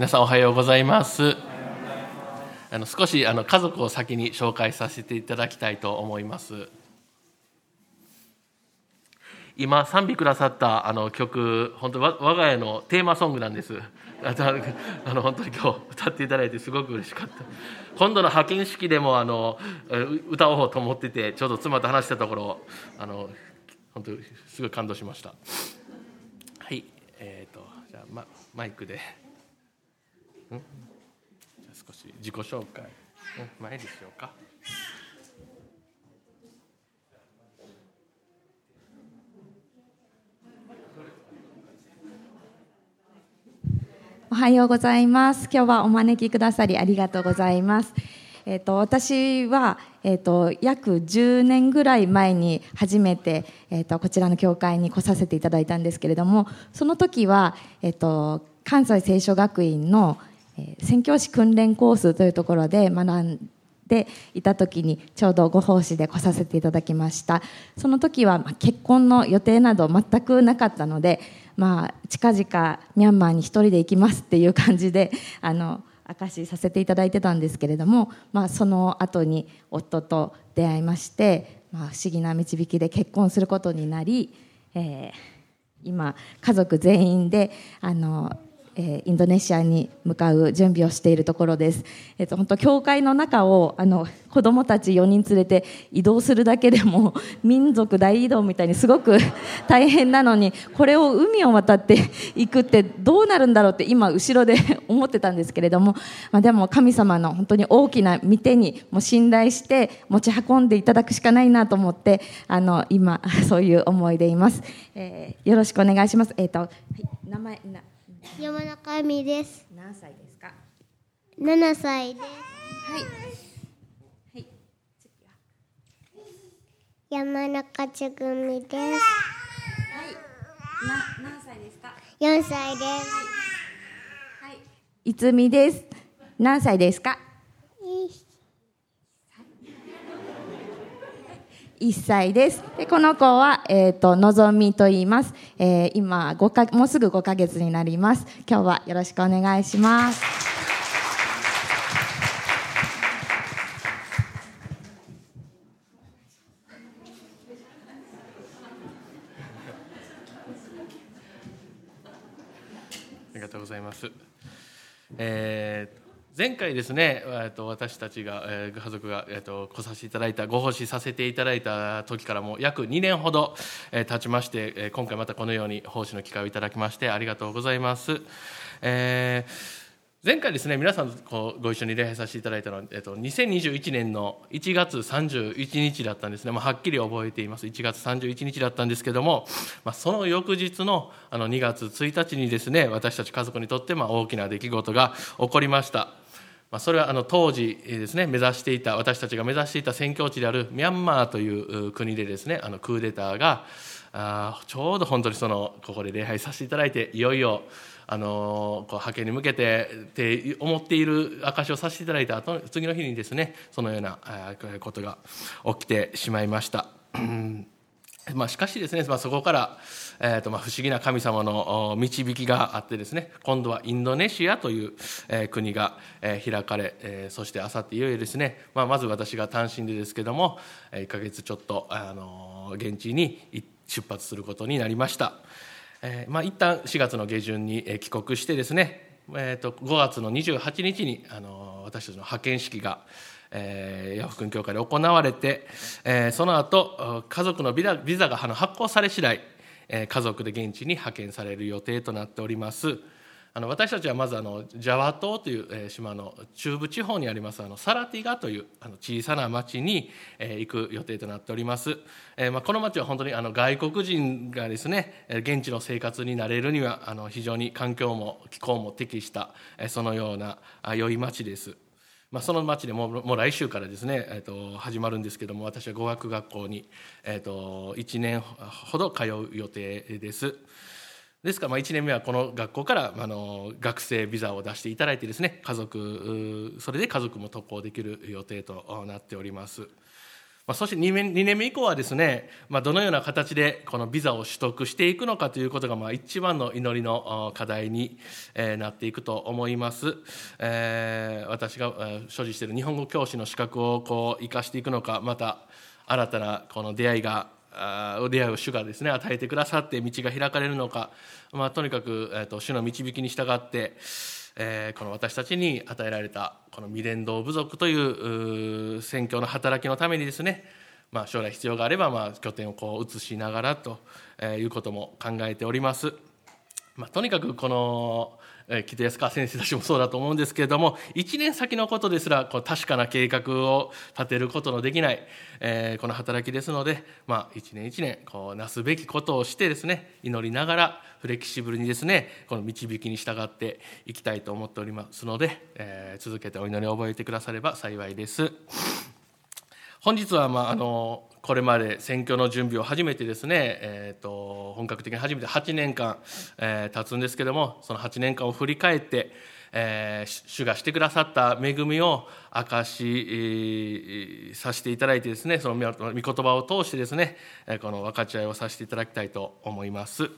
皆さんおはようございます。あの少しあの家族を先に紹介させていただきたいと思います。今賛美くださったあの曲本当我が家のテーマソングなんです。あの本当に今日歌っていただいてすごく嬉しかった。今度の派遣式でもあの歌おうと思っててちょうど妻と話したところあの本当にすごい感動しました。はいえっ、ー、とじゃあ、ま、マイクで。んじゃ少し自己紹介前にしようかおはようございます。今日はお招きくださりありがとうございます。えっ、ー、と私はえっ、ー、と約10年ぐらい前に初めてえっ、ー、とこちらの教会に来させていただいたんですけれども、その時はえっ、と関西聖書学院の、え宣教師訓練コースというところで学んでいた時にちょうどご奉仕で来させていただきました。その時は結婚の予定など全くなかったのでまあ、近々ミャンマーに一人で行きますっていう感じで あの証しさせていただいてたんですけれども、まあ、その後に夫と出会いまして、まあ、不思議な導きで結婚することになり、えー、今家族全員であのえインドネシアに向かう準備をしているところです。えっ、と本当教会の中をあの子供たち4人連れて移動するだけでも 民族大移動みたいにすごく 大変なのにこれを海を渡って いくってどうなるんだろうって今後ろで思ってたんですけれども、まあ、でも神様の本当に大きな御手にも信頼して持ち運んでいただくしかないなと思ってあの今そういう思いでいます。えー、よろしくお願いします。えっ、ー、と、はい、名前山中亜美です。何歳ですか？七歳です。はい。はい。山中つぐみです。はい。な、何歳ですか？四歳です。はい。いつみです。何歳ですか？1歳です。でこの子は、えっ、ー、と、のぞみと言います。えー、今、5か、もうすぐ5ヶ月になります。今日はよろしくお願いします。ありがとうございます。えー前回ですね、えー、と私たちが、えー、家族が、えー、と来させていただいたご奉仕させていただいた時からも約2年ほど、えー、経ちまして、えー、今回またこのように奉仕の機会をいただきましてありがとうございます。えー前回ですね皆さんこうご一緒に礼拝させていただいたのは、えっと、2021年の1月31日だったんですね、まあ、はっきり覚えています。1月31日だったんですけども、まあ、その翌日のあの2月1日にですね私たち家族にとってまあ大きな出来事が起こりました。まあ、それはあの当時ですね目指していた私たちが目指していた宣教地であるミャンマーという国でですねあのクーデターがあちょうど本当にそのここで礼拝させていただいていよいよあのこう派遣に向けてって思っている証をさせていただいた後次の日にですねそのようなことが起きてしまいました。まあ、しかしですね、まあ、そこからえーとまあ、不思議な神様の導きがあってですね今度はインドネシアという、えー、国が、えー、開かれ、えー、そしてあさっていよいよですね、まあ、まず私が単身でですけども1か月ちょっと、あの現地に出発することになりました。えーまあ、一旦4月の下旬に帰国してですね、えー、と5月の28日にあの私たちの派遣式がえー、ヤフ君教会で行われて、えー、その後家族のビザビザが発行され次第、え家族で現地に派遣される予定となっております。あの私たちはまずあのジャワ島という、え島の中部地方にありますあのサラティガというあの小さな町に、え行く予定となっております、えまあ、この町は本当にあの外国人がですね現地の生活になれるにはあの非常に環境も気候も適した、えそのような良い町です。まあ、その町でももう来週からですね、えー、と始まるんですけども私は語学学校に、えー、と1年ほど通う予定ですですからまあ1年目はこの学校からあの学生ビザを出していただいてですね家族それで家族も渡航できる予定となっております。まあ、そして2年 ,2 年目以降はですね、まあ、どのような形でこのビザを取得していくのかということがまあ一番の祈りの課題になっていくと思います、えー、私が所持している日本語教師の資格をこう生かしていくのかまた新たなこの出会いが出会いを主がですね与えてくださって道が開かれるのか、まあ、とにかく、えー、と主の導きに従ってえー、この私たちに与えられたこの未伝道部族という宣教の働きのためにですね、まあ、将来必要があれば、まあ、拠点をこう移しながらということも考えております。まあ、とにかくこのえ北安川先生たちもそうだと思うんですけれども1年先のことですらこう確かな計画を立てることのできない、えー、この働きですので、まあ、1年1年こうなすべきことをしてですね祈りながらフレキシブルにですねこの導きに従っていきたいと思っておりますので、えー、続けてお祈りを覚えてくだされば幸いです。本日は、まあ、あのこれまで選挙の準備を始めてですね、えーと、本格的に始めて8年間、えー、経つんですけどもその8年間を振り返って、えー、主がしてくださった恵みを明かし、させていただいてですねその御言葉を通してですねこの分かち合いをさせていただきたいと思います。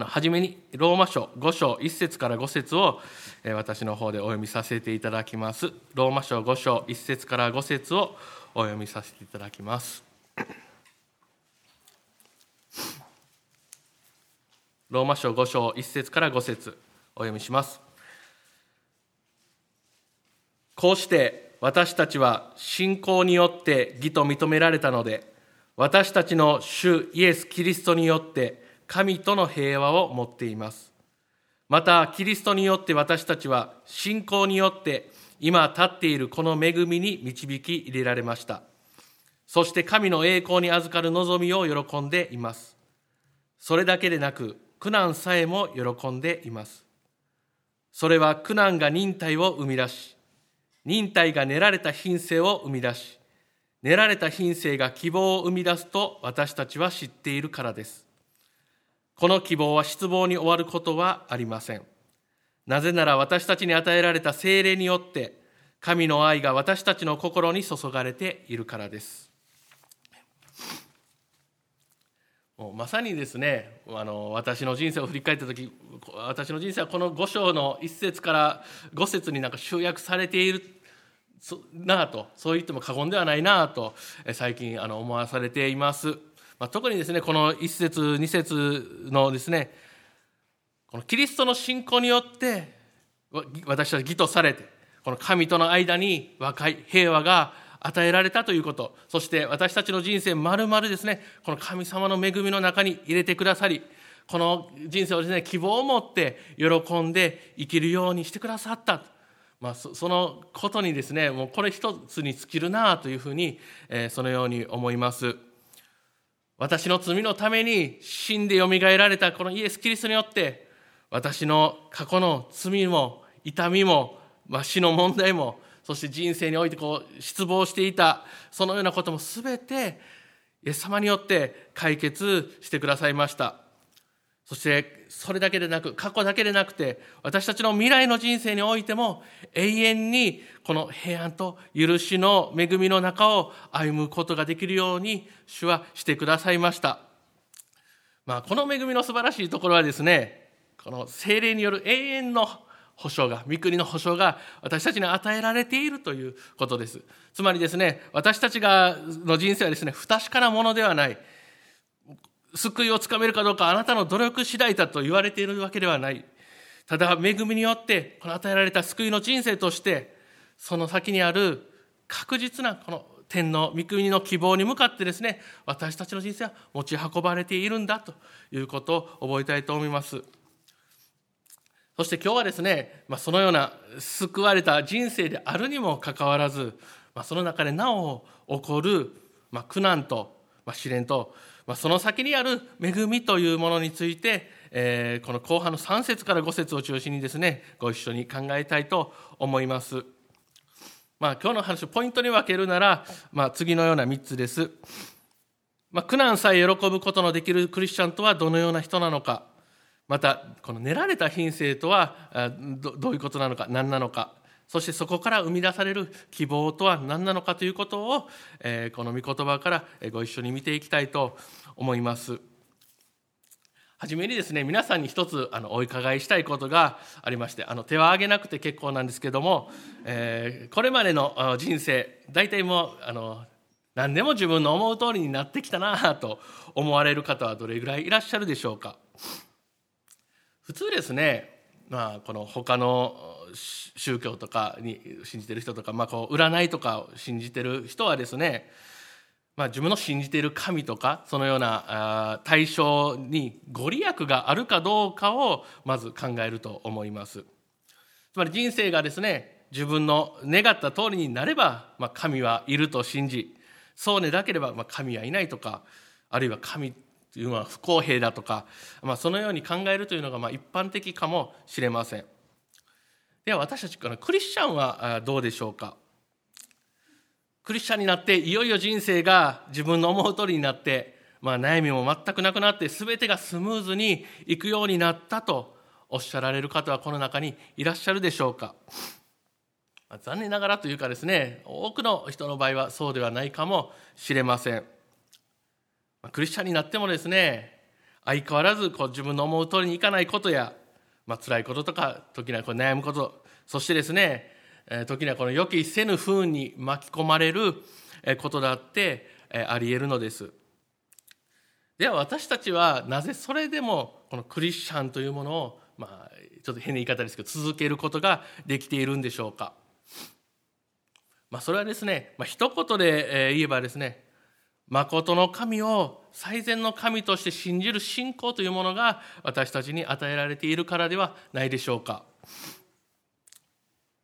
はじめにローマ書5章1節から5節を私の方でお読みさせていただきます。ローマ書5章1節から5節をお読みさせていただきます。ローマ書5章1節から5節お読みします。こうして私たちは信仰によって義と認められたので、私たちの主イエス・キリストによって神との平和を持っています。また、キリストによって私たちは信仰によって今立っているこの恵みに導き入れられました。そして神の栄光に預かる望みを喜んでいます。それだけでなく、苦難さえも喜んでいます。それは苦難が忍耐を生み出し、忍耐が練られた品性を生み出し、練られた品性が希望を生み出すと私たちは知っているからです。この希望は失望に終わることはありません。なぜなら私たちに与えられた精霊によって神の愛が私たちの心に注がれているからです。もうまさにですねあの私の人生を振り返った時私の人生はこの5章の1節から5節になんか集約されているなあとそう言っても過言ではないなあと最近あの思わされています。まあ、特にですねこの1節2節のですねこのキリストの信仰によって私たち義とされてこの神との間に和解平和が与えられたということそして私たちの人生まるまるですねこの神様の恵みの中に入れてくださりこの人生をですね希望を持って喜んで生きるようにしてくださったまあ、そのことにですねもうこれ一つに尽きるなというふうに、えー、そのように思います。私の罪のために死んでよみがえられたこのイエス・キリストによって私の過去の罪も痛みも、まあ、死の問題もそして人生においてこう失望していたそのようなことも全てイエス様によって解決してくださいました。そしてそれだけでなく過去だけでなくて私たちの未来の人生においても永遠にこの平安と許しの恵みの中を歩むことができるように主はしてくださいました、まあ、この恵みの素晴らしいところはですねこの精霊による永遠の保証が御国の保証が私たちに与えられているということですつまりですね私たちがの人生はですね不確かなものではない救いをつかめるかどうかあなたの努力次第だと言われているわけではない。ただ、恵みによって、この与えられた救いの人生として、その先にある確実なこの天の御国の希望に向かってですね、私たちの人生は持ち運ばれているんだということを覚えたいと思います。そして今日はですね、まあ、そのような救われた人生であるにもかかわらず、まあ、その中でなお起こる、まあ、苦難と、まあ、試練と、まあ、その先にある恵みというものについて、えー、この後半の3節から5節を中心にですねご一緒に考えたいと思います。まあ、今日の話をポイントに分けるなら、まあ、次のような3つです。まあ、苦難さえ喜ぶことのできるクリスチャンとはどのような人なのかまたこの練られた品性とはどういうことなのか何なのかそしてそこから生み出される希望とは何なのかということを、えー、この御言葉からご一緒に見ていきたいと思います。はじめにですね皆さんに一つあのお伺いしたいことがありましてあの手は挙げなくて結構なんですけども、えー、これまでの人生大体もうあの何でも自分の思う通りになってきたなと思われる方はどれぐらいいらっしゃるでしょうか普通ですね、まあ、この他の宗教とかに信じてる人とか、まあ、こう占いとかを信じてる人はですねまあ、自分の信じている神とかそのような対象にご利益があるかどうかをまず考えると思います。つまり人生がですね自分の願った通りになれば、まあ、神はいると信じそうでなければ、まあ、神はいないとかあるいは神というのは不公平だとか、まあ、そのように考えるというのがまあ一般的かもしれません。では私たちからクリスチャンはどうでしょうか？クリスチャンになっていよいよ人生が自分の思う通りになって、まあ、悩みも全くなくなって全てがスムーズにいくようになったとおっしゃられる方はこの中にいらっしゃるでしょうか、残念ながらというかですね多くの人の場合はそうではないかもしれません、クリスチャンになってもですね相変わらずこう自分の思う通りにいかないことや、まあ辛いこととか時にはこう悩むことそしてですね時にはこの予期せぬ不運に巻き込まれることだってありえるのです。では私たちはなぜそれでもこのクリスチャンというものをまあちょっと変な言い方ですけど続けることができているんでしょうか。まあそれはですね、まあ、一言で言えばですね誠の神を最善の神として信じる信仰というものが私たちに与えられているからではないでしょうか。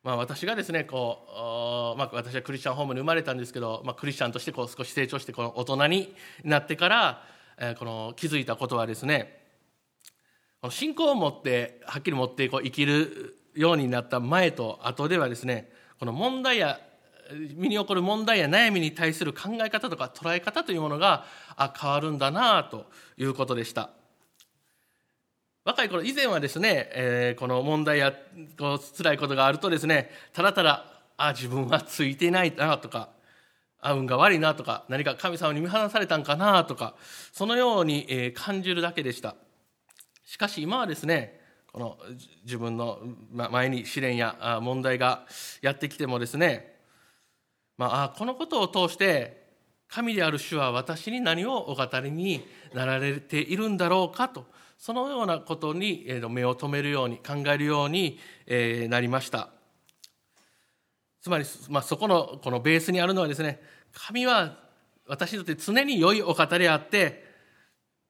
まあ、私がですねこう、まあ、私はクリスチャンホームに生まれたんですけど、まあ、クリスチャンとしてこう少し成長してこの大人になってから、えー、この気づいたことはですね信仰を持ってはっきり持ってこう生きるようになった前と後ではですねこの問題や身に起こる問題や悩みに対する考え方とか捉え方というものがあ変わるんだなということでした。若い頃以前はですね、えー、この問題やこう辛いことがあるとですねただただあ自分はついていないなとかあ運が悪いなとか何か神様に見放されたんかなとかそのように、え、感じるだけでしたしかし今はですねこの自分の前に試練や問題がやってきてもですね、まあ、このことを通して神である主は私に何をお語りになられているんだろうかとそのようなことに目を留めるように考えるようになりました。つまり、まあ、そこのこのベースにあるのはですね神は私にとって常に良いお方であって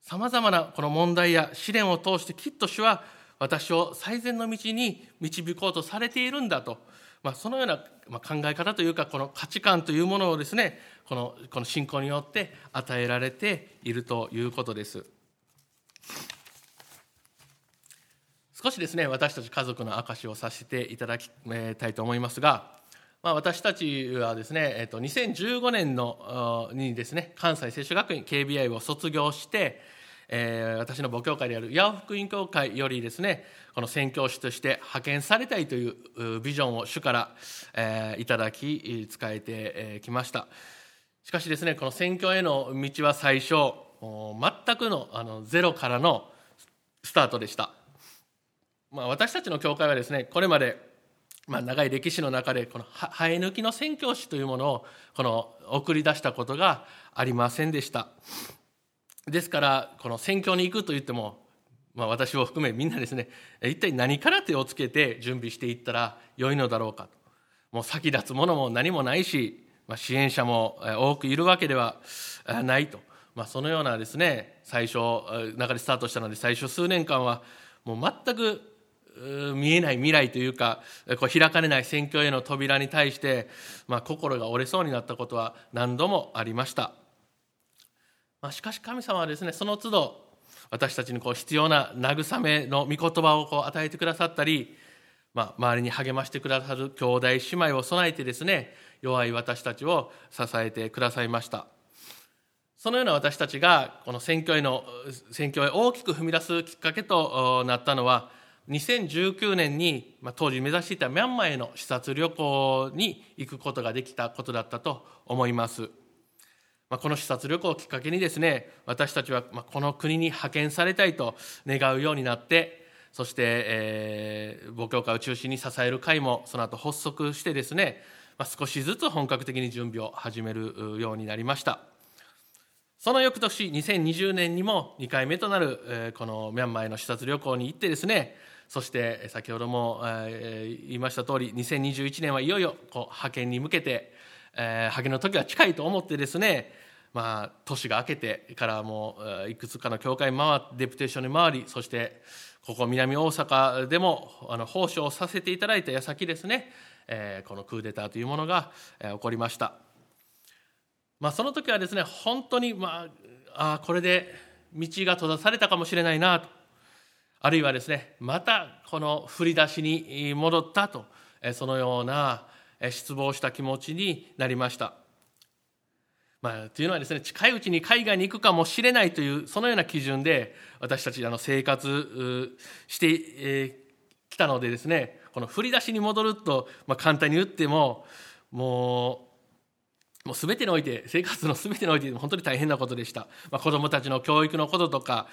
さまざまなこの問題や試練を通してきっと主は私を最善の道に導こうとされているんだと、まあ、そのような考え方というかこの価値観というものをですねこのこの信仰によって与えられているということです。少しですね私たち家族の証をさせていただきたいと思いますが、まあ、私たちはですね、えっと、2015年のにですね関西聖書学院 KBI を卒業して、えー、私の母教会である八尾福音教会よりですねこの宣教師として派遣されたいというビジョンを主から、えー、いただき仕えてきました。しかしですねこの宣教への道は最初全くのあのゼロからのスタートでした。まあ、私たちの教会はですねこれまで、まあ、長い歴史の中でこの生え抜きの宣教師というものをこの送り出したことがありませんでした。ですからこの宣教に行くと言っても、まあ、私を含めみんなですね一体何から手をつけて準備していったらよいのだろうかもう先立つものも何もないし、まあ、支援者も多くいるわけではないと、まあ、そのようなですね最初中でスタートしたので最初数年間はもう全く見えない未来というかこう開かれない選挙への扉に対して、まあ、心が折れそうになったことは何度もありました、まあ、しかし神様はですねその都度私たちにこう必要な慰めの御言葉をこう与えてくださったり、まあ、周りに励ましてくださる兄弟姉妹を備えてですね弱い私たちを支えてくださいましたそのような私たちがこの選挙への選挙へ大きく踏み出すきっかけとなったのは2019年に、まあ、当時目指していたミャンマーへの視察旅行に行くことができたことだったと思います。まあ、この視察旅行をきっかけにですね私たちはこの国に派遣されたいと願うようになってそして、えー、母教会を中心に支える会もその後発足してですね、まあ、少しずつ本格的に準備を始めるようになりました。その翌年2020年にも2回目となる、えー、このミャンマーへの視察旅行に行ってですねそして先ほども、えー、言いました通り2021年はいよいよこう派遣に向けてえー、派遣の時は近いと思ってですねまあ、年が明けてからもいくつかの教会回デプテーションに回りそしてここ南大阪でもあの奉仕をさせていただいた矢先ですね、えー、このクーデターというものが、えー、起こりました、まあ、その時はですね本当に、まあ、あこれで道が閉ざされたかもしれないなと。あるいはですねまたこの振り出しに戻ったと。そのような失望した気持ちになりました。まあ、というのはですね近いうちに海外に行くかもしれないというそのような基準で私たちあの生活してき、えー、たのでですねこの振り出しに戻ると、まあ、簡単に言ってももうもう全てにおいて生活の全てにおいて本当に大変なことでした、まあ、子どもたちの教育のこととか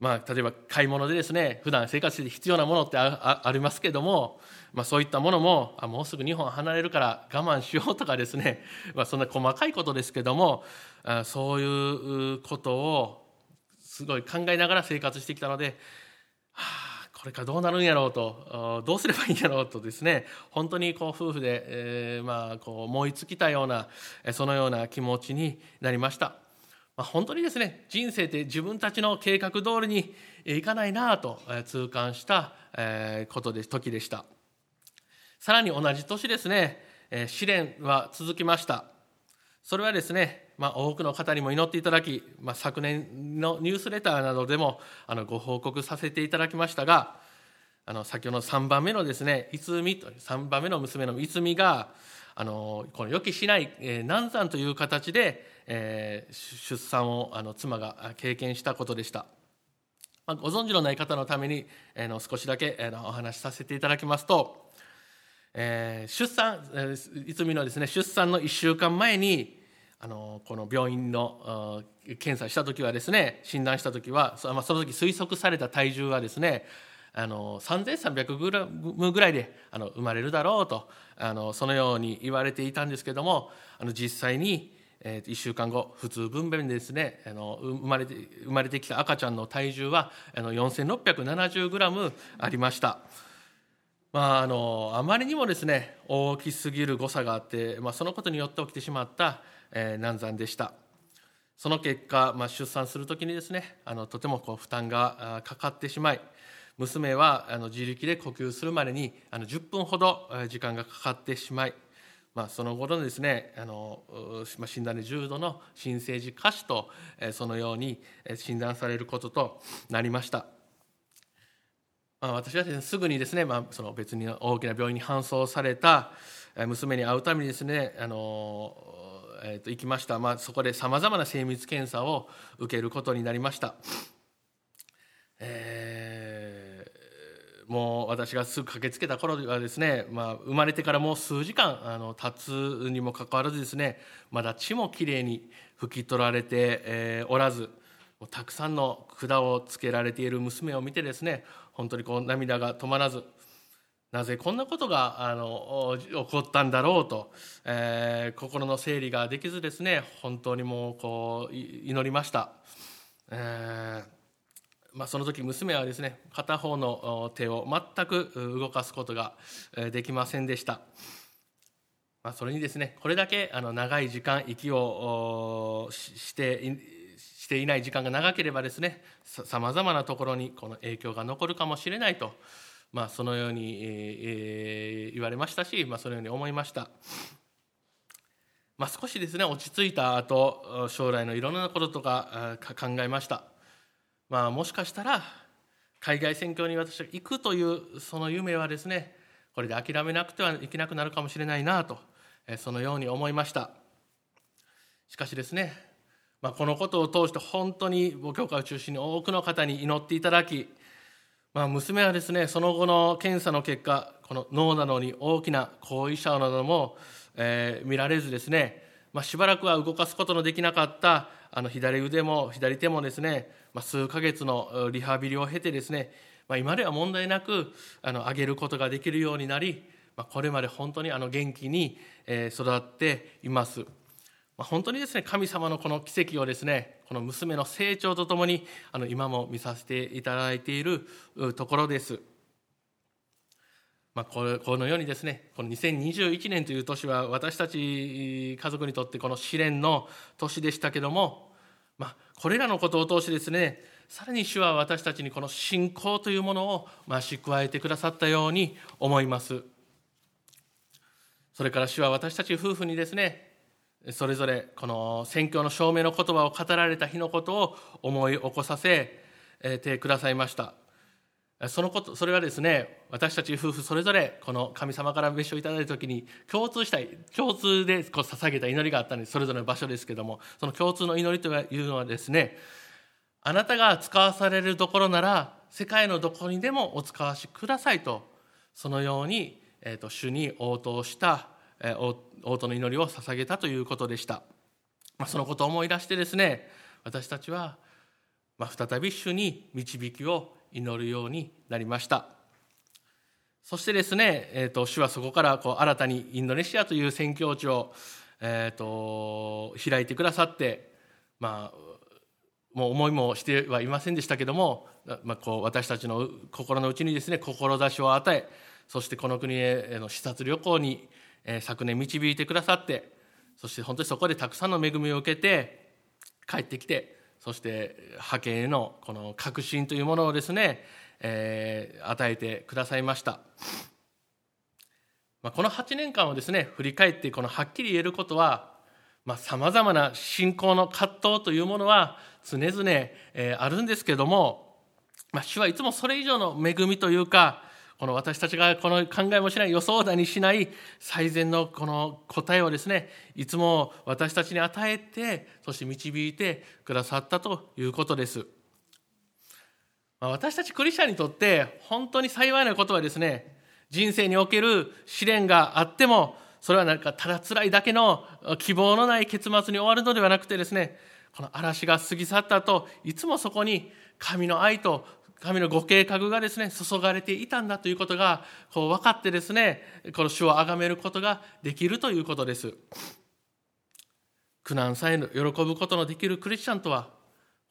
まあ、例えば買い物でですね普段生活して必要なものってありますけども、まあ、そういったものもあもうすぐ日本離れるから我慢しようとかですね、まあ、そんな細かいことですけどもあそういうことをすごい考えながら生活してきたので、はあ、これからどうなるんやろうとどうすればいいんやろうとですね本当にこう夫婦で、えー、まあこう思いつきたようなそのような気持ちになりました。まあ、本当にですね人生って自分たちの計画通りにいかないなと痛感したことで時でした。さらに同じ年ですね試練は続きました。それはですね、まあ、多くの方にも祈っていただき、まあ、昨年のニュースレターなどでもあのご報告させていただきましたがあの先ほどの3番目のですね逸美という3番目の娘の逸美があのこの予期しない、えー、難産という形でえー、出産をあの妻が経験したことでした。まあ、ご存知のない方のために、えー、の少しだけ、えー、のお話しさせていただきますと、えー、出産、えー、いつみのですね出産の1週間前にあのこの病院の検査した時はですね診断した時はそ,、まあ、その時推測された体重はですねあの3300グラムぐらいであの生まれるだろうとあのそのように言われていたんですけどもあの実際にえー、1週間後普通分娩でですねあの生まれて生まれてきた赤ちゃんの体重はあの 4670g ありました。まあ、あのあまりにもですね大きすぎる誤差があって、まあ、そのことによって起きてしまった、えー、難産でしたその結果、まあ、出産する時にですねあのとてもこう負担がかかってしまい娘はあの自力で呼吸するまでにあの10分ほど時間がかかってしまいまあ、その後のですねあの、診断で重度の新生児下肢とそのように診断されることとなりました。まあ、私はす、ね、すぐにですね、まあ、その別に大きな病院に搬送された娘に会うためにですねあの、えー、と行きました、まあ、そこでさまざまな精密検査を受けることになりました。えもう私がすぐ駆けつけた頃はですね、まあ、生まれてからもう数時間あの経つにもかかわらずですねまだ血もきれいに拭き取られて、えー、おらずたくさんの管をつけられている娘を見てですね本当にこう涙が止まらずなぜこんなことがあの起こったんだろうと、えー、心の整理ができずですね本当にもうこう祈りました。えーまあ、その時娘はですね片方の手を全く動かすことができませんでした、まあ、それにですねこれだけあの長い時間息をしてしていない時間が長ければですねさまざまなところにこの影響が残るかもしれないと、まあ、そのように、えー、言われましたし、まあ、そのように思いました。まあ、少しですね落ち着いた後将来のいろんなこととか考えましたまあ、もしかしたら海外選挙に私が行くというその夢はですねこれで諦めなくてはいけなくなるかもしれないなとそのように思いました。しかしですね、まあ、このことを通して本当に母教会を中心に多くの方に祈っていただきまあ、娘はですねその後の検査の結果この脳などに大きな後遺症なども、えー、見られずですね、まあ、しばらくは動かすことのできなかったあの左腕も左手もですね、まあ、数ヶ月のリハビリを経てですね、まあ、今では問題なくあの上げることができるようになり、まあ、これまで本当にあの元気に、育っています。まあ、本当にですね神様のこの奇跡をですねこの娘の成長とともにあの今も見させていただいているところです。まあ、このようにですねこの2021年という年は私たち家族にとってこの試練の年でしたけども、まあ、これらのことを通してですねさらに主は私たちにこの信仰というものを増し加えてくださったように思います。それから主は私たち夫婦にですねそれぞれこの宣教の証明の言葉を語られた日のことを思い起こさせてくださいました。そのことそれはですね私たち夫婦それぞれこの神様から別所いただいた時に共通したい共通でこう捧げた祈りがあったんです。それぞれの場所ですけどもその共通の祈りというのはですねあなたが使わされるところなら世界のどこにでもお使わしくださいとそのように、えーと、主に応答した、えー、応答の祈りを捧げたということでした、まあ、そのことを思い出してですね私たちは、まあ、再び主に導きを祈るようになりました。そしてですね、えーと、主はそこからこう新たにインドネシアという宣教地を、えーと、開いてくださってまあもう思いもしてはいませんでしたけども、まあ、こう私たちの心の内にですね志を与えそしてこの国への視察旅行に、えー、昨年導いてくださってそして本当にそこでたくさんの恵みを受けて帰ってきてそして派遣へのこの確信というものをですね、えー、与えてくださいました。まあ、この8年間をですね振り返ってこのはっきり言えることはさまざ、まな信仰の葛藤というものは常々、えー、あるんですけども、まあ、主はいつもそれ以上の恵みというかこの私たちがこの考えもしない予想だにしない最善のこの答えをですねいつも私たちに与えてそして導いてくださったということです。私たちクリスチャンにとって本当に幸いなことはですね人生における試練があってもそれはなんかただ辛いだけの希望のない結末に終わるのではなくてですねこの嵐が過ぎ去った後いつもそこに神の愛と神のご計画がですね注がれていたんだということがこう分かってですねこの主を崇めることができるということです。苦難さえ喜ぶことのできるクリスチャンとは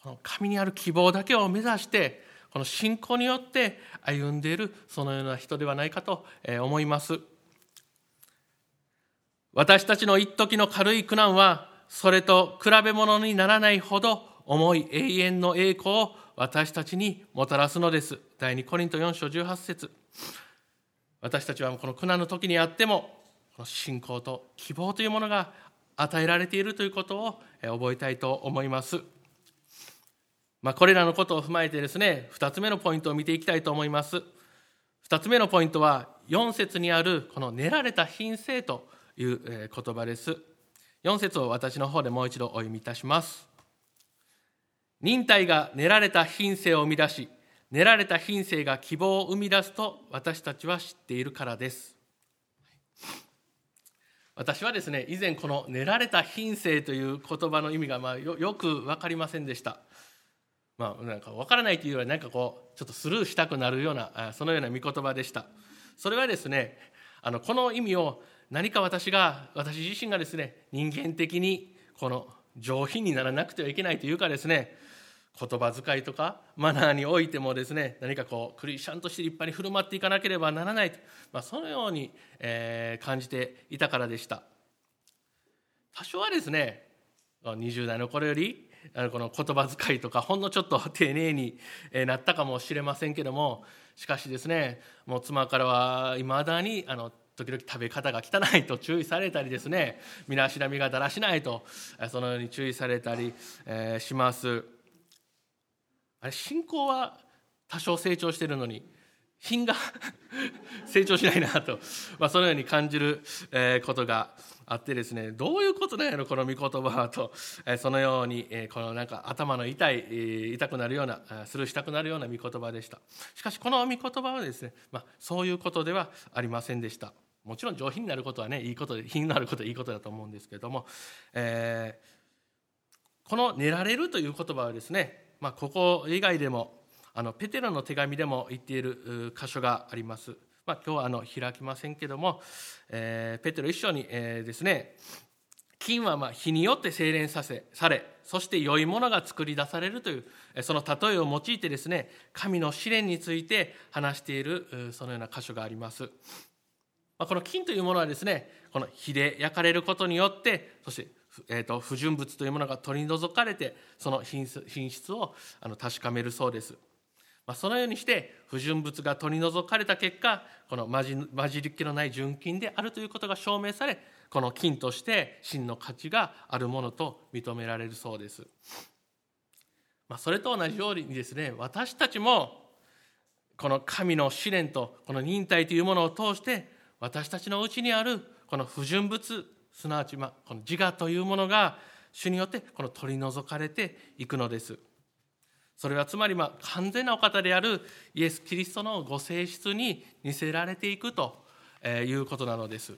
この神にある希望だけを目指してこの信仰によって歩んでいるそのような人ではないかと思います。私たちの一時の軽い苦難はそれと比べ物にならないほど重い永遠の栄光を私たちにもたらすのです。第2コリント4章18節私たちはこの苦難の時にあっても、この信仰と希望というものが与えられているということを覚えたいと思います。まあ、これらのことを踏まえてですね、2つ目のポイントを見ていきたいと思います。2つ目のポイントは、4節にあるこの練られた品性という言葉です。4節を私の方でもう一度お読みいたします。忍耐が練られた品性を生み出し練られた品性が希望を生み出すと私たちは知っているからです。私はですね以前この「練られた品性」という言葉の意味がまあよく分かりませんでした。まあなんか分からないというよりは何かこうちょっとスルーしたくなるようなそのような見言葉でした。それはですねあのこの意味を何か私が私自身がですね人間的にこの上品にならなくてはいけないというかですね言葉遣いとかマナーにおいてもですね何かこうクリスチャンとして立派に振る舞っていかなければならないと、まあ、そのように、えー、感じていたからでした多少はですね20代の頃よりこの言葉遣いとかほんのちょっと丁寧になったかもしれませんけどもしかしですねもう妻からはいまだにあの時々食べ方が汚いと注意されたりですね身だしなみがだらしないとそのように注意されたり、え、します。あれ信仰は多少成長してるのに品が 成長しないなと、まあ、そのように感じることがあってですねどういうことなんやろこの御言葉はとそのようにこのなんか頭の痛い痛くなるようなスルーしたくなるような御言葉でした。しかしこの御言葉はですね、まあ、そういうことではありませんでした。もちろん上品になることはねいいことで品のあることはいいことだと思うんですけれども、えー、この「寝られる」という言葉はですね、まあ、ここ以外でもあのペテロの手紙でも言っている箇所があります。まあ、今日はあの開きませんけども、えー、ペテロ一緒に、えー、ですね金はまあ火によって精錬させされそして良いものが作り出されるというその例えを用いてですね神の試練について話しているそのような箇所があります。まあ、この金というものはですねこの火で焼かれることによってそしてえーと、不純物というものが取り除かれてその品質をあの確かめるそうです。まあ、そのようにして不純物が取り除かれた結果この混じり気のない純金であるということが証明されこの金として真の価値があるものと認められるそうです。まあ、それと同じようにですね私たちもこの神の試練とこの忍耐というものを通して私たちのうちにあるこの不純物すなわちまこの自我というものが主によってこの取り除かれていくのです。それはつまりま完全なお方であるイエス・キリストのご性質に似せられていくということなのです。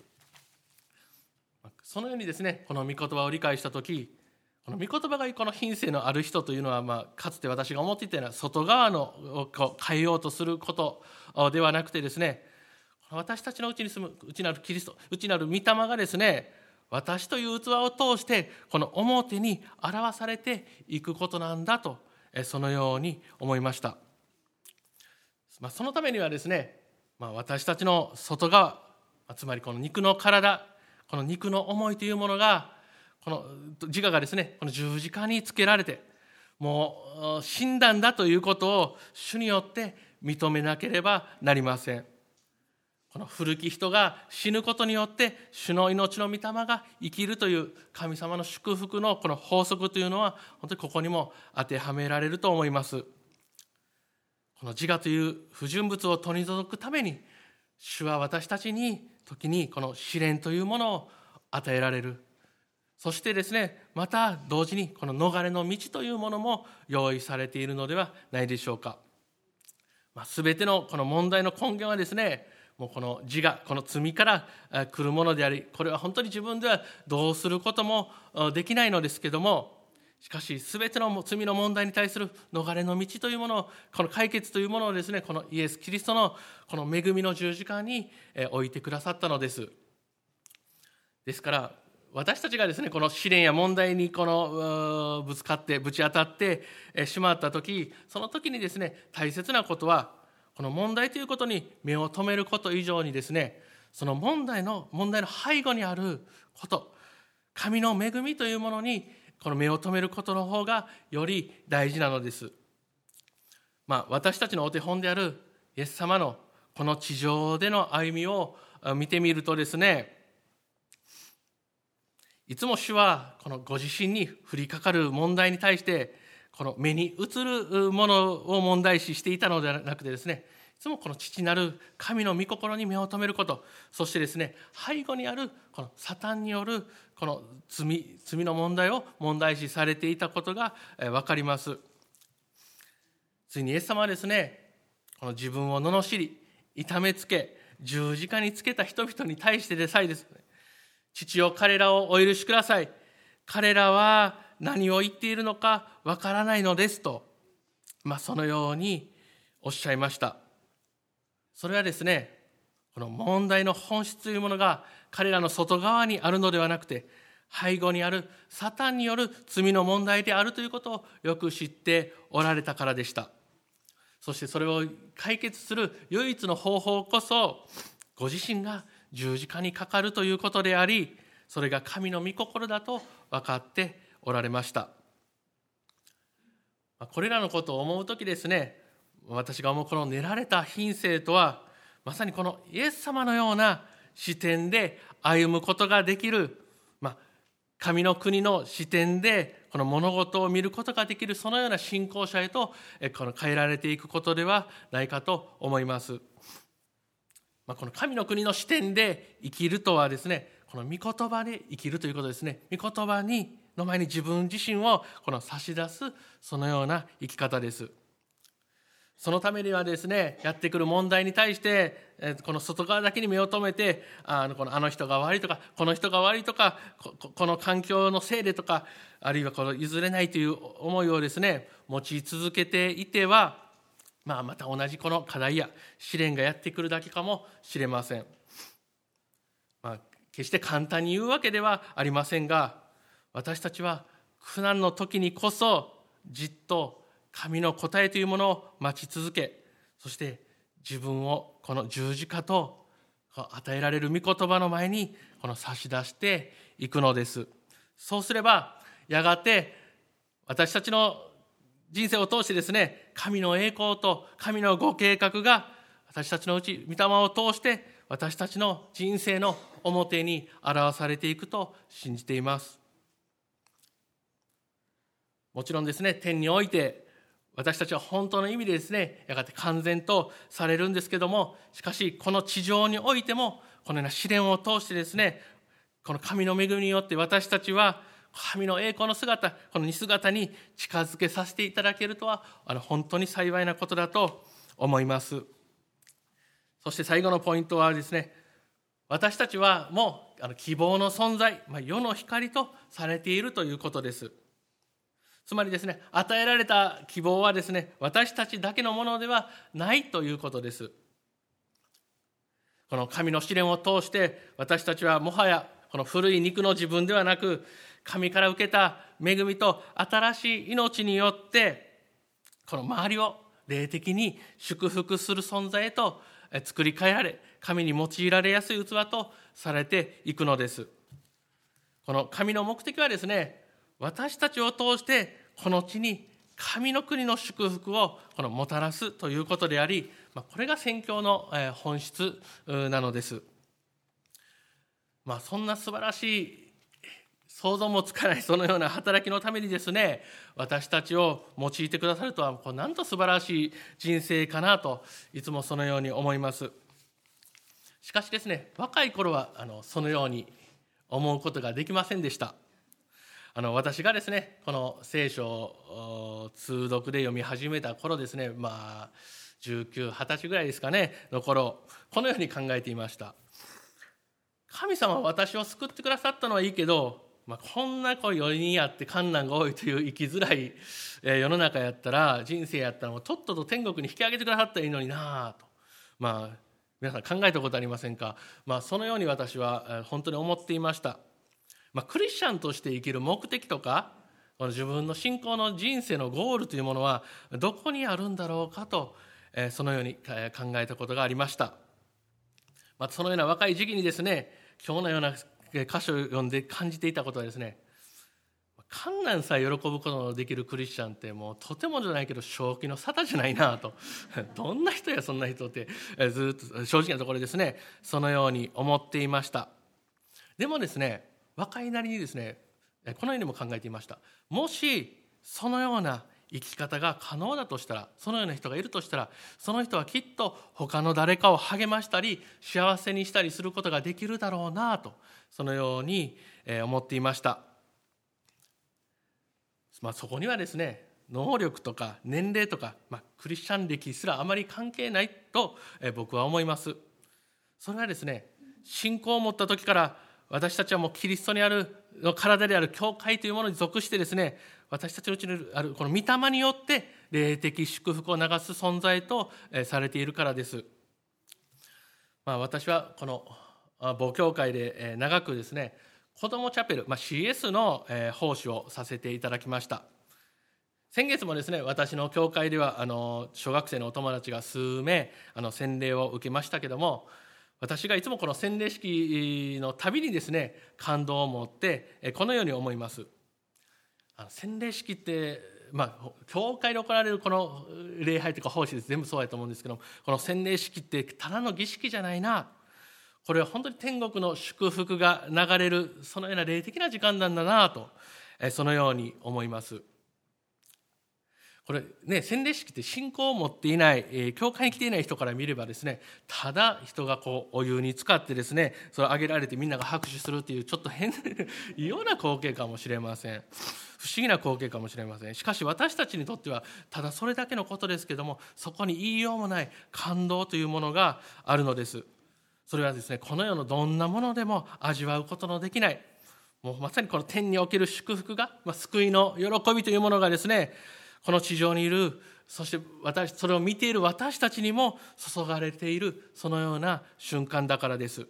そのようにですねこの御言葉を理解した時この御言葉がこの品性のある人というのは、まあ、かつて私が思っていたような外側のを変えようとすることではなくてですね私たちのうちに住む内なるキリスト内なる御霊がですね私という器を通してこの表に表されていくことなんだとそのように思いました、まあ、そのためにはですね、まあ、私たちの外側つまりこの肉の体この肉の思いというものがこの自我がですねこの十字架につけられてもう死んだんだということを主によって認めなければなりません。この古き人が死ぬことによって主の命の御霊が生きるという神様の祝福のこの法則というのは本当にここにも当てはめられると思います。この自我という不純物を取り除くために主は私たちに時にこの試練というものを与えられる。そしてですねまた同時にこの逃れの道というものも用意されているのではないでしょうか、まあ、全てのこの問題の根源はですねもうこの自我この罪から来るものでありこれは本当に自分ではどうすることもできないのですけどもしかし全ての罪の問題に対する逃れの道というものをこの解決というものをですねこのイエス・キリストのこの恵みの十字架に置いてくださったのです。ですから私たちがですねこの試練や問題にこのぶつかってぶち当たってしまった時その時にですね大切なことはこの問題ということに目を留めること以上にですねその問題の問題の背後にあること神の恵みというものにこの目を留めることの方がより大事なのです。まあ、私たちのお手本であるイエス様のこの地上での歩みを見てみるとですねいつも主はこのご自身に降りかかる問題に対してこの目に映るものを問題視していたのではなくてですねいつもこの父なる神の御心に目を留めることそしてですね背後にあるこのサタンによるこの罪罪の問題を問題視されていたことが分かります。ついにイエス様はですねこの自分を罵り痛めつけ十字架につけた人々に対してでさえですね父よ彼らをお許しください。彼らは何を言っているのかわからないのですと、まあ、そのようにおっしゃいました。それはですねこの問題の本質というものが彼らの外側にあるのではなくて背後にあるサタンによる罪の問題であるということをよく知っておられたからでした。そしてそれを解決する唯一の方法こそご自身が十字架にかかるということでありそれが神の御心だと分かっておられましたこれらのことを思う時ですね私が思うこの練られた品性とはまさにこのイエス様のような視点で歩むことができる、まあ、神の国の視点でこの物事を見ることができるそのような信仰者へとこの変えられていくことではないかと思います。まあ、この神の国の視点で生きるとはですねこの御言葉で生きるということですね御言葉にの前に自分自身をこの差し出すそのような生き方ですそのためにはですねやってくる問題に対してこの外側だけに目を留めてあのこのあの人が悪いとかこの人が悪いとかこの環境のせいでとかあるいはこの譲れないという思いをですね持ち続けていては、まあ、また同じこの課題や試練がやってくるだけかもしれません。まあ、決して簡単に言うわけではありませんが私たちは苦難の時にこそじっと神の答えというものを待ち続けそして自分をこの十字架と与えられる御言葉の前にこの差し出していくのです。そうすればやがて私たちの人生を通してですね神の栄光と神のご計画が私たちのうち御霊を通して私たちの人生の表に表されていくと信じています。もちろんですね天において私たちは本当の意味でですねやがて完全とされるんですけどもしかしこの地上においてもこのような試練を通してですねこの神の恵みによって私たちは神の栄光の姿この似姿に近づけさせていただけるとはあの本当に幸いなことだと思います。そして最後のポイントはですね私たちはもうあの希望の存在、ま、世の光とされているということです。つまりですね与えられた希望はですね私たちだけのものではないということです。この神の試練を通して私たちはもはやこの古い肉の自分ではなく神から受けた恵みと新しい命によってこの周りを霊的に祝福する存在へと作り変えられ神に用いられやすい器とされていくのです。この神の目的はですね私たちを通してこの地に神の国の祝福をこのもたらすということでありまこれが宣教の本質なのです。まあ、そんな素晴らしい想像もつかないそのような働きのためにですね私たちを用いてくださるとはこうなんと素晴らしい人生かなといつもそのように思いますしかしですね若い頃はあのそのように思うことができませんでしたあの私がですねこの聖書を通読で読み始めた頃ですねまあ1920歳ぐらいですかねの頃このように考えていました。神様は私を救ってくださったのはいいけど、まあ、こんなこう世にあって困難が多いという生きづらい世の中やったら人生やったらもうとっとと天国に引き上げてくださったらいいのになあと。まあ皆さん考えたことありませんか、まあ、そのように私は本当に思っていました。まあ、クリスチャンとして生きる目的とかこの自分の信仰の人生のゴールというものはどこにあるんだろうかと、えー、そのように考えたことがありました、まあ、そのような若い時期にですね今日のような箇所を読んで感じていたことはですね観難さえ喜ぶことのできるクリスチャンってもうとてもじゃないけど正気の沙汰じゃないなと どんな人やそんな人ってずっと正直なところですねそのように思っていました。でもですね若いなりにですねこのようにも考えていました。もしそのような生き方が可能だとしたらそのような人がいるとしたらその人はきっと他の誰かを励ましたり幸せにしたりすることができるだろうなとそのように思っていました、まあ、そこにはですね能力とか年齢とか、まあ、クリスチャン歴すらあまり関係ないと僕は思います。それはですね信仰を持った時から私たちはもうキリストにあるの体である教会というものに属してですね私たちのうちにあるこの御霊によって霊的祝福を流す存在とされているからです。まあ、私はこの母教会で長くですね子どもチャペル、まあ、CS の奉仕をさせていただきました先月もですね私の教会ではあの小学生のお友達が数名あの洗礼を受けましたけども私がいつもこの洗礼式のたびにですね感動を持ってこのように思います。洗礼式ってまあ教会で行われるこの礼拝とか奉仕です。全部そうやと思うんですけどこの洗礼式ってただの儀式じゃないな。これは本当に天国の祝福が流れるそのような霊的な時間なんだなとそのように思います。これね洗礼式って信仰を持っていない、えー、教会に来ていない人から見ればですねただ人がこうお湯に浸かってですねそれをあげられてみんなが拍手するっていうちょっと変 異様な光景かもしれません。不思議な光景かもしれません。しかし私たちにとってはただそれだけのことですけどもそこに言いようもない感動というものがあるのです。それはですねこの世のどんなものでも味わうことのできない。もうまさにこの天における祝福が、まあ、救いの喜びというものがですねこの地上にいるそして私それを見ている私たちにも注がれているそのような瞬間だからです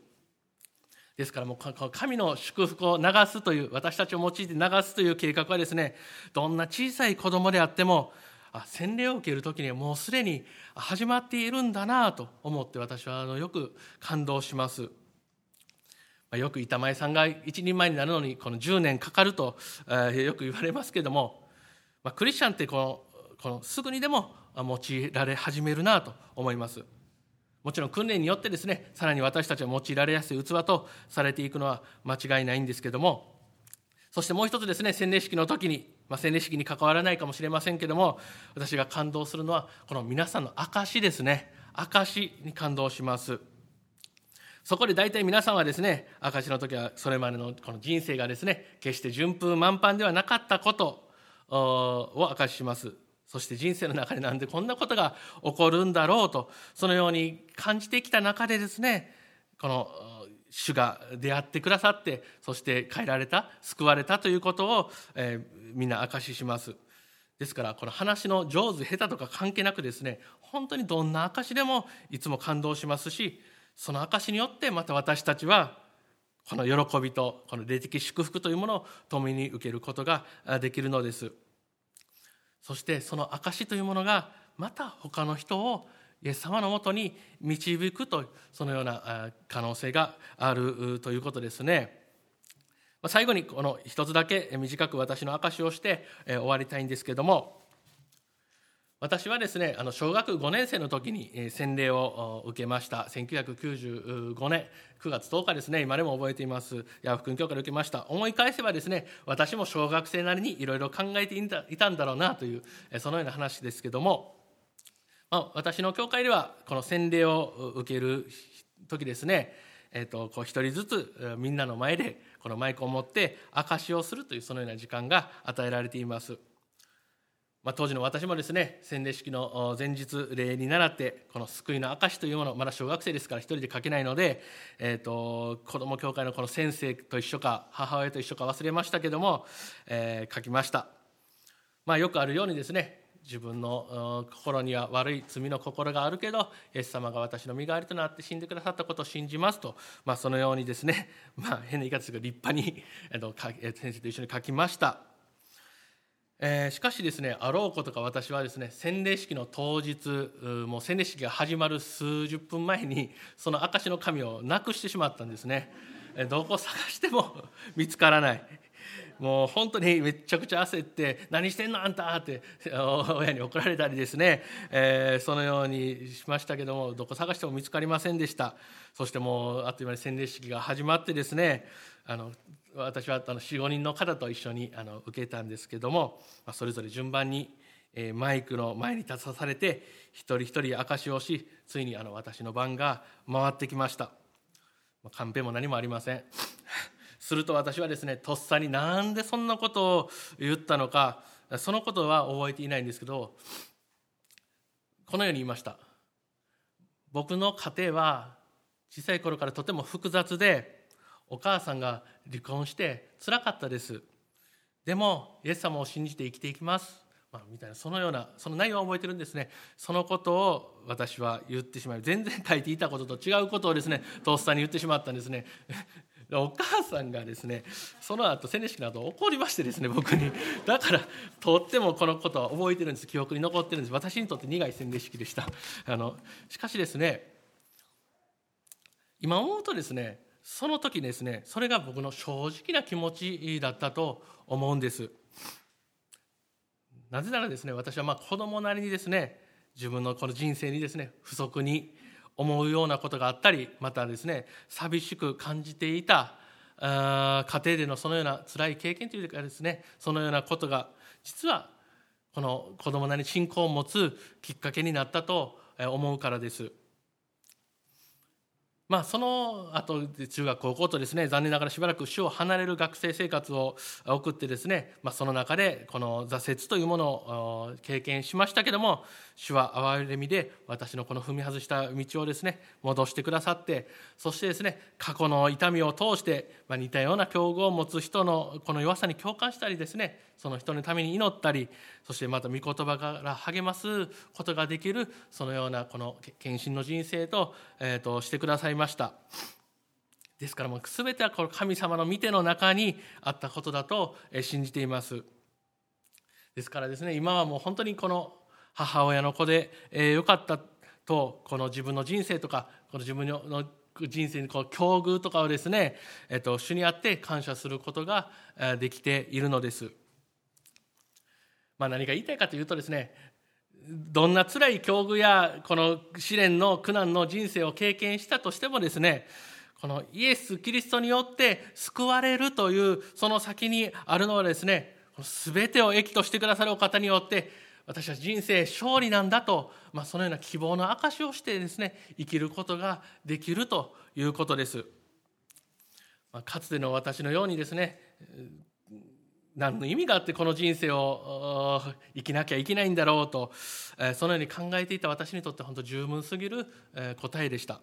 ですからもう神の祝福を流すという私たちを用いて流すという計画はですねどんな小さい子供であってもあ洗礼を受ける時にはもうすでに始まっているんだなと思って私はあのよく感動します。よく板前さんが一人前になるのにこの10年かかるとよく言われますけども、まあ、クリスチャンってこのこのすぐにでも用いられ始めるなと思います。もちろん訓練によってですねさらに私たちは用いられやすい器とされていくのは間違いないんですけどもそしてもう一つですね洗礼式の時に、まあ、洗礼式に関わらないかもしれませんけども私が感動するのはこの皆さんの証ですね。証に感動します。そこで大体皆さんはですね証の時はそれまでのこの人生がですね決して順風満帆ではなかったこと。を証しします。そして人生の中でなんでこんなことが起こるんだろうとそのように感じてきた中でですねこの主が出会ってくださってそして変えられた救われたということを、えー、みんな証しします。ですからこの話の上手下手とか関係なくですね本当にどんな証でもいつも感動しますしその証によってまた私たちはこの喜びとこの霊的祝福というものを共に受けることができるのですそしてその証というものがまた他の人をイエス様のもとに導くとそのような可能性があるということですね。最後にこの一つだけ短く私の証しをして終わりたいんですけども私はですねあの小学5年生の時に洗礼を受けました。1995年9月10日ですね。今でも覚えています。ヤフ君教会で受けました。思い返せばですね私も小学生なりにいろいろ考えていたんだろうなというそのような話ですけどもまあ、私の教会ではこの洗礼を受ける時ですね、えー、とこう一人ずつみんなの前でこのマイクを持って証しをするというそのような時間が与えられています。まあ、当時の私もですね洗礼式の前日礼に倣ってこの救いの証というものまだ小学生ですから一人で書けないので、えーと、子ども教会のこの先生と一緒か母親と一緒か忘れましたけども、えー、書きました、まあ、よくあるようにですね自分の心には悪い罪の心があるけどイエス様が私の身代わりとなって死んでくださったことを信じますと、まあ、そのようにですね、まあ、変な言い方ですけど立派に先生と一緒に書きました。えー、しかしですねあろうことか私はですね洗礼式の当日もう洗礼式が始まる数十分前にその証の紙をなくしてしまったんですね。どこ探しても 見つからない。もう本当にめちゃくちゃ焦って「何してんのあんた!」って親に怒られたりですね、えー、そのようにしましたけどもどこ探しても見つかりませんでした。そしてもうあっという間に洗礼式が始まってですねあの私は45人の方と一緒にあの受けたんですけどもまあそれぞれ順番にマイクの前に立たされて一人一人証しをしついにあの私の番が回ってきました。まあカンペも何もありません。すると私はですねとっさになんでそんなことを言ったのかそのことは覚えていないんですけどこのように言いました。僕の家庭は小さい頃からとても複雑でお母さんが離婚してつらかったです。でもイエス様を信じて生きていきます。まあ、みたいなそのようなその内容は覚えてるんですね。そのことを私は言ってしまい全然書いていたことと違うことをですねとっさに言ってしまったんですね。お母さんがですねその後洗礼式の後怒りましてですね僕に。だからとってもこのことは覚えてるんです。記憶に残ってるんです。私にとって苦い洗礼式でした。あのしかしですね今思うとですねその時ですねそれが僕の正直な気持ちだったと思うんですなぜならですね私はまあ子供なりにですね自分のこの人生にですね不足に思うようなことがあったりまたですね寂しく感じていた家庭でのそのような辛い経験というかですねそのようなことが実はこの子供なりに信仰を持つきっかけになったと思うからです。まあ、その後中学高校とですね残念ながらしばらく主を離れる学生生活を送ってですね、まあ、その中でこの挫折というものを経験しましたけども主は憐れみで私のこの踏み外した道をですね戻してくださってそしてですね過去の痛みを通して、ま、似たような境遇を持つ人のこの弱さに共感したりですねその人のために祈ったりそしてまた御言葉から励ますことができるそのようなこの献身の人生と,、えー、としてくださいました。ですからもう全てはこの神様の見ての中にあったことだと信じています。ですからですね今はもう本当にこの母親の子で、えー、よかったとこの自分の人生とかこの自分の人生にこう境遇とかをですね、えっと、主にあって感謝することができているのです。まあ、何が言いたいかというとですねどんな辛い境遇やこの試練の苦難の人生を経験したとしてもですねこのイエス・キリストによって救われるというその先にあるのはですね全てを益としてくださるお方によって私は人生勝利なんだと、まあ、そのような希望の証をしてですね生きることができるということです。まあ、かつての私のようにですね何の意味があってこの人生を生きなきゃいけないんだろうとそのように考えていた私にとって本当十分すぎる答えでした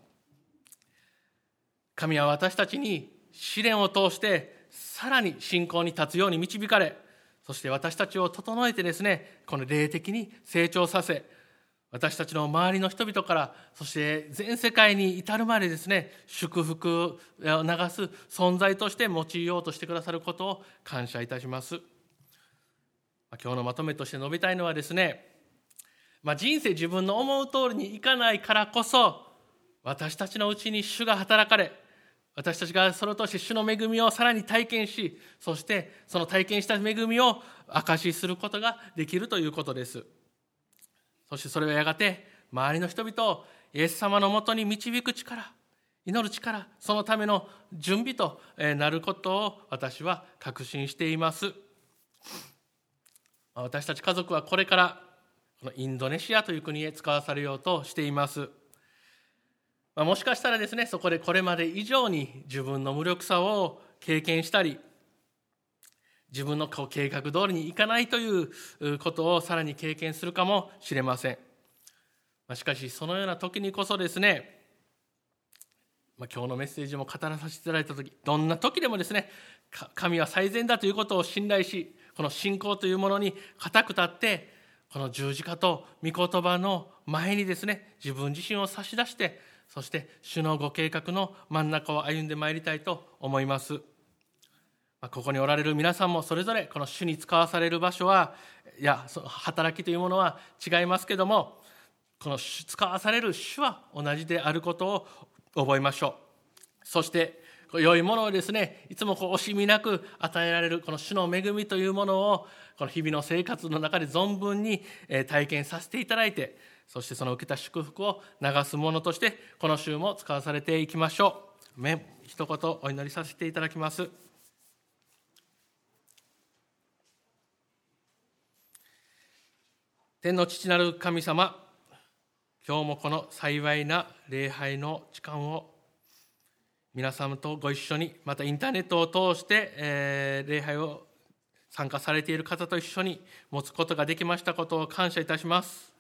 神は私たちに試練を通してさらに信仰に立つように導かれそして私たちを整えてですねこの霊的に成長させ私たちの周りの人々からそして全世界に至るまでですね祝福を流す存在として用いようとしてくださることを感謝いたします。今日のまとめとして述べたいのはですね、まあ、人生自分の思う通りにいかないからこそ私たちのうちに主が働かれ私たちがその年主の恵みをさらに体験しそしてその体験した恵みを証しすることができるということです。そしてそれはやがて周りの人々をイエス様のもとに導く力祈る力そのための準備となることを私は確信しています。私たち家族はこれからこのインドネシアという国へ使わされようとしています。まもしかしたらですねそこでこれまで以上に自分の無力さを経験したり自分の計画通りにいかないということをさらに経験するかもしれません。ましかしそのような時にこそですね、まあ、今日のメッセージも語らさせていただいた時どんな時でもですね神は最善だということを信頼しこの信仰というものに固く立ってこの十字架と御言葉の前にですね自分自身を差し出してそして主のご計画の真ん中を歩んでまいりたいと思います。ここにおられる皆さんもそれぞれこの主に使わされる場所はいや働きというものは違いますけどもこの使わされる主は同じであることを覚えましょうそして良いものをですねいつもこう惜しみなく与えられるこの主の恵みというものをこの日々の生活の中で存分に体験させていただいてそしてその受けた祝福を流すものとしてこの週も使わされていきましょう。一言お祈りさせていただきます。天の父なる神様今日もこの幸いな礼拝の時間を皆様とご一緒にまたインターネットを通して、えー、礼拝を参加されている方と一緒に持つことができましたことを感謝いたします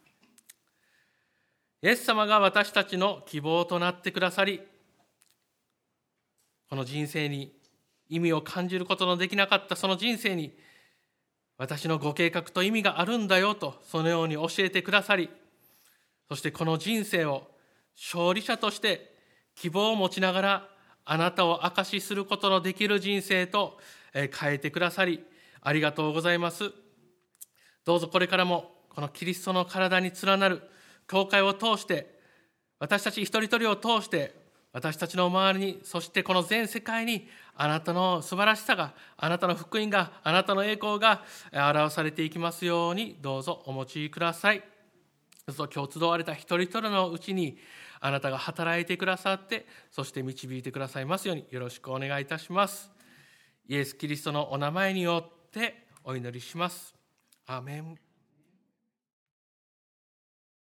イエス様が私たちの希望となってくださりこの人生に意味を感じることのできなかったその人生に私のご計画と意味があるんだよとそのように教えてくださりそしてこの人生を勝利者として希望を持ちながらあなたを証しすることのできる人生と変えてくださりありがとうございます。どうぞこれからもこのキリストの体に連なる教会を通して私たち一人一人を通して私たちの周りにそしてこの全世界にあなたの素晴らしさがあなたの福音があなたの栄光が表されていきますようにどうぞお持ちください。どうぞ今日集われた一人一人のうちにあなたが働いてくださってそして導いてくださいますようによろしくお願いいたします。イエス・キリストのお名前によってお祈りします。アーメン。